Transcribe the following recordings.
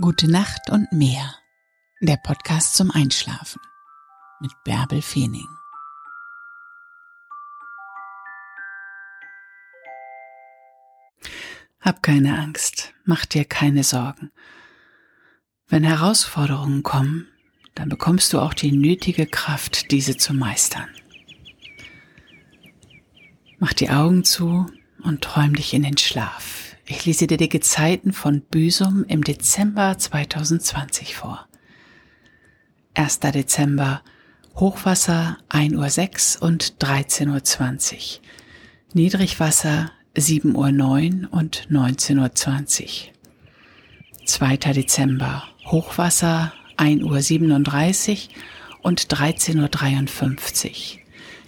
Gute Nacht und mehr. Der Podcast zum Einschlafen mit Bärbel Feening. Hab keine Angst, mach dir keine Sorgen. Wenn Herausforderungen kommen, dann bekommst du auch die nötige Kraft, diese zu meistern. Mach die Augen zu und träum dich in den Schlaf. Ich lese dir die Gezeiten von Büsum im Dezember 2020 vor. 1. Dezember Hochwasser 1.06 Uhr und 13.20 Uhr. Niedrigwasser 7.09 Uhr und 19.20 Uhr. 2. Dezember Hochwasser 1.37 Uhr und 13.53 Uhr.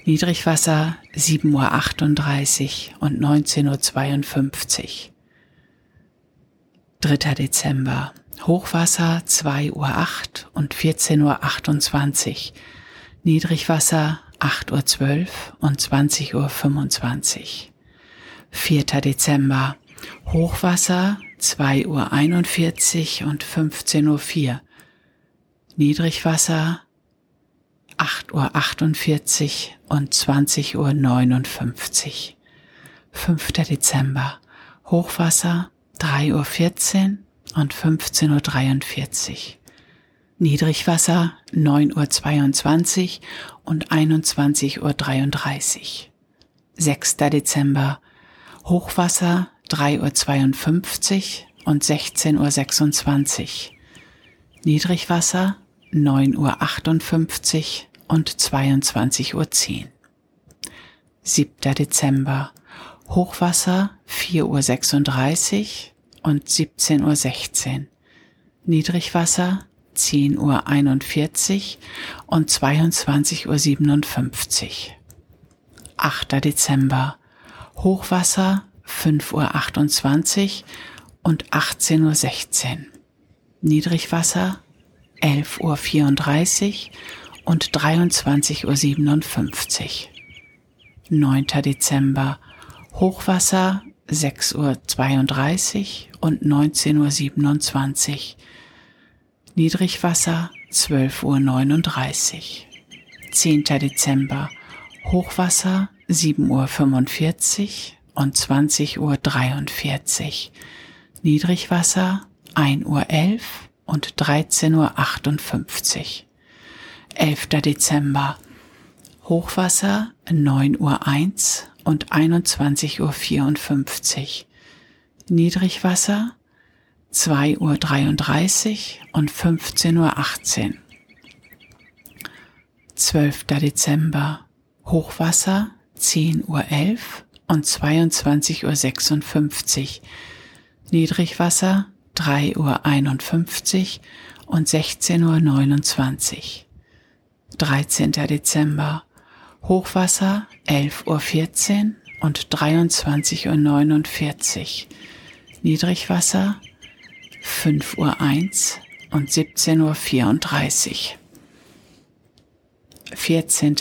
Niedrigwasser 7.38 Uhr und 19.52 Uhr. 3. Dezember. Hochwasser 2.08 Uhr und 14.28 Uhr. Niedrigwasser 8.12 Uhr und 20.25 Uhr. 4. Dezember. Hochwasser 2.41 Uhr und 15.04 Uhr. Niedrigwasser 8.48 Uhr und 20.59 Uhr. 5. Dezember. Hochwasser 3.14 Uhr und 15.43 Uhr. Niedrigwasser 9.22 Uhr und 21.33 Uhr. 6. Dezember Hochwasser 3.52 Uhr und 16.26 Uhr. Niedrigwasser 9.58 Uhr und 22.10 Uhr. 7. Dezember Hochwasser 4.36 Uhr und 17.16 Uhr. Niedrigwasser 10.41 Uhr und 22.57 Uhr. 8. Dezember Hochwasser 5.28 Uhr und 18.16 Uhr. Niedrigwasser 11.34 Uhr und 23.57 Uhr. 9. Dezember Hochwasser 6.32 Uhr und 19.27 Uhr. Niedrigwasser 12.39 Uhr. 10. Dezember Hochwasser 7.45 Uhr und 20.43 Uhr. Niedrigwasser 1.11 Uhr und 13.58 Uhr. 11. Dezember Hochwasser 9.01 Uhr und 21.54 Uhr. Niedrigwasser 2.33 Uhr und 15.18 Uhr. 12. Dezember Hochwasser 10.11 Uhr und 22.56 Uhr. Niedrigwasser 3.51 Uhr und 16.29 Uhr. 13. Dezember Hochwasser 11.14 Uhr und 23.49 Uhr. Niedrigwasser 5.01 Uhr und 17.34 Uhr. 14.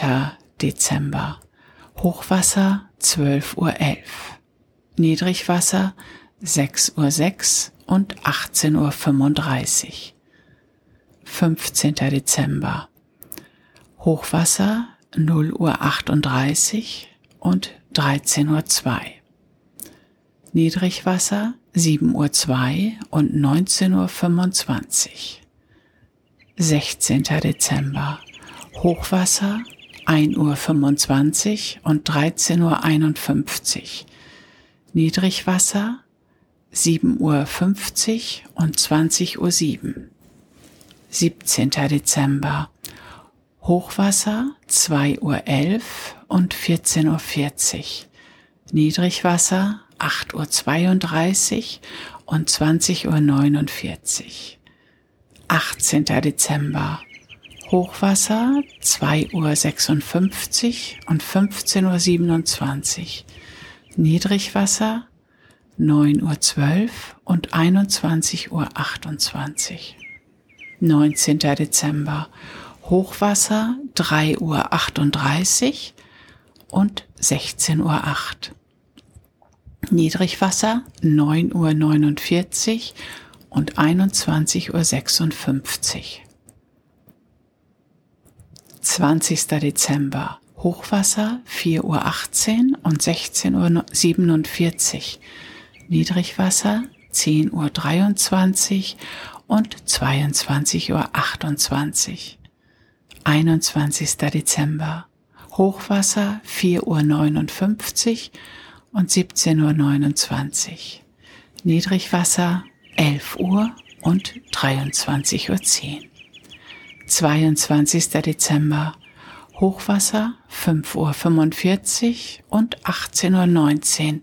Dezember. Hochwasser 12.11 Uhr. Niedrigwasser 6.06 Uhr und 18.35 Uhr. 15. Dezember. Hochwasser 0 Uhr 38 und 13.02 Uhr. Niedrigwasser 7 Uhr 2 und 19.25 Uhr. 16. Dezember. Hochwasser 1 Uhr 25 und 13.51 Uhr. Niedrigwasser 7 Uhr 50 und 20 Uhr 7. 17. Dezember. Hochwasser 2.11 Uhr und 14.40 Uhr. Niedrigwasser 8.32 Uhr und 20.49 Uhr. 18. Dezember. Hochwasser 2.56 Uhr und 15.27 Uhr. Niedrigwasser 9.12 Uhr und 21.28 Uhr. 19. Dezember. Hochwasser 3.38 Uhr und 16.08 Uhr. Niedrigwasser 9.49 Uhr und 21.56 Uhr. 20. Dezember Hochwasser 4.18 Uhr und 16.47 Uhr. Niedrigwasser 10.23 Uhr und 22.28 Uhr. 21. Dezember Hochwasser 4.59 Uhr und 17.29 Uhr. Niedrigwasser 11 Uhr und 23.10 Uhr. 22. Dezember Hochwasser 5.45 Uhr und 18.19 Uhr.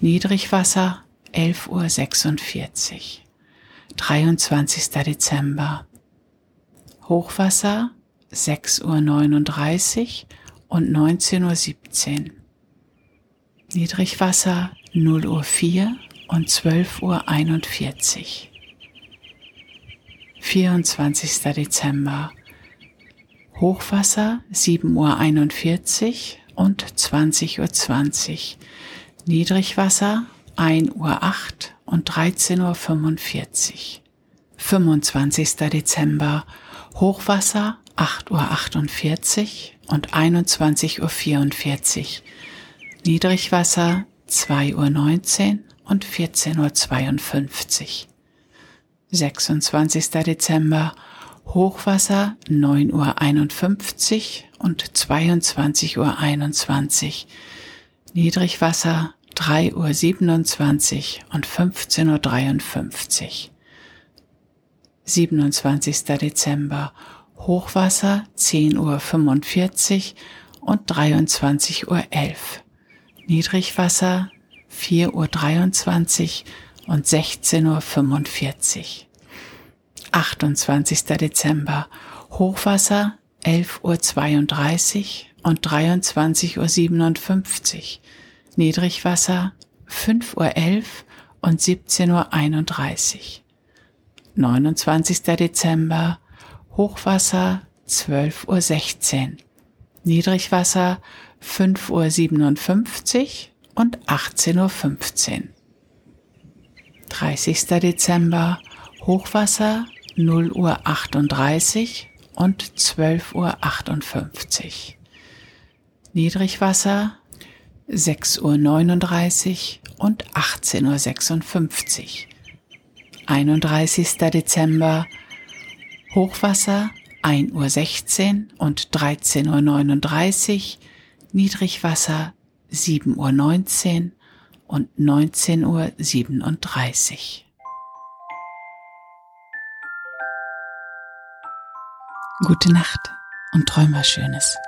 Niedrigwasser 11.46 Uhr. 23. Dezember. Hochwasser 6.39 Uhr und 19.17 Uhr. Niedrigwasser 0 Uhr 4 und 12.41 Uhr. 24. Dezember. Hochwasser 7.41 Uhr und 20.20 Uhr. 20. Niedrigwasser 1.08 Uhr und 13.45 Uhr. 25. Dezember. Hochwasser 8.48 Uhr und 21.44 Uhr. Niedrigwasser 2.19 Uhr und 14.52 Uhr. 26. Dezember. Hochwasser 9.51 Uhr und 22.21 Uhr. Niedrigwasser 3.27 Uhr und 15.53 Uhr. 27. Dezember. Hochwasser 10.45 Uhr und 23.11 Uhr. Niedrigwasser 4.23 Uhr und 16.45 Uhr. 28. Dezember. Hochwasser 11.32 Uhr und 23.57 Uhr. Niedrigwasser 5.11 Uhr und 17.31 Uhr. 29. Dezember. Hochwasser 12.16 Uhr. Niedrigwasser 5.57 Uhr und 18.15 Uhr. 30. Dezember Hochwasser 0 Uhr 38 und 12 Uhr 58. Niedrigwasser 6 Uhr 39 und 18 Uhr 56. 31. Dezember Hochwasser 1 Uhr 16 und 13 Uhr 39. Niedrigwasser 7 Uhr 19 und 19 Uhr 37. Gute Nacht und träum was Schönes.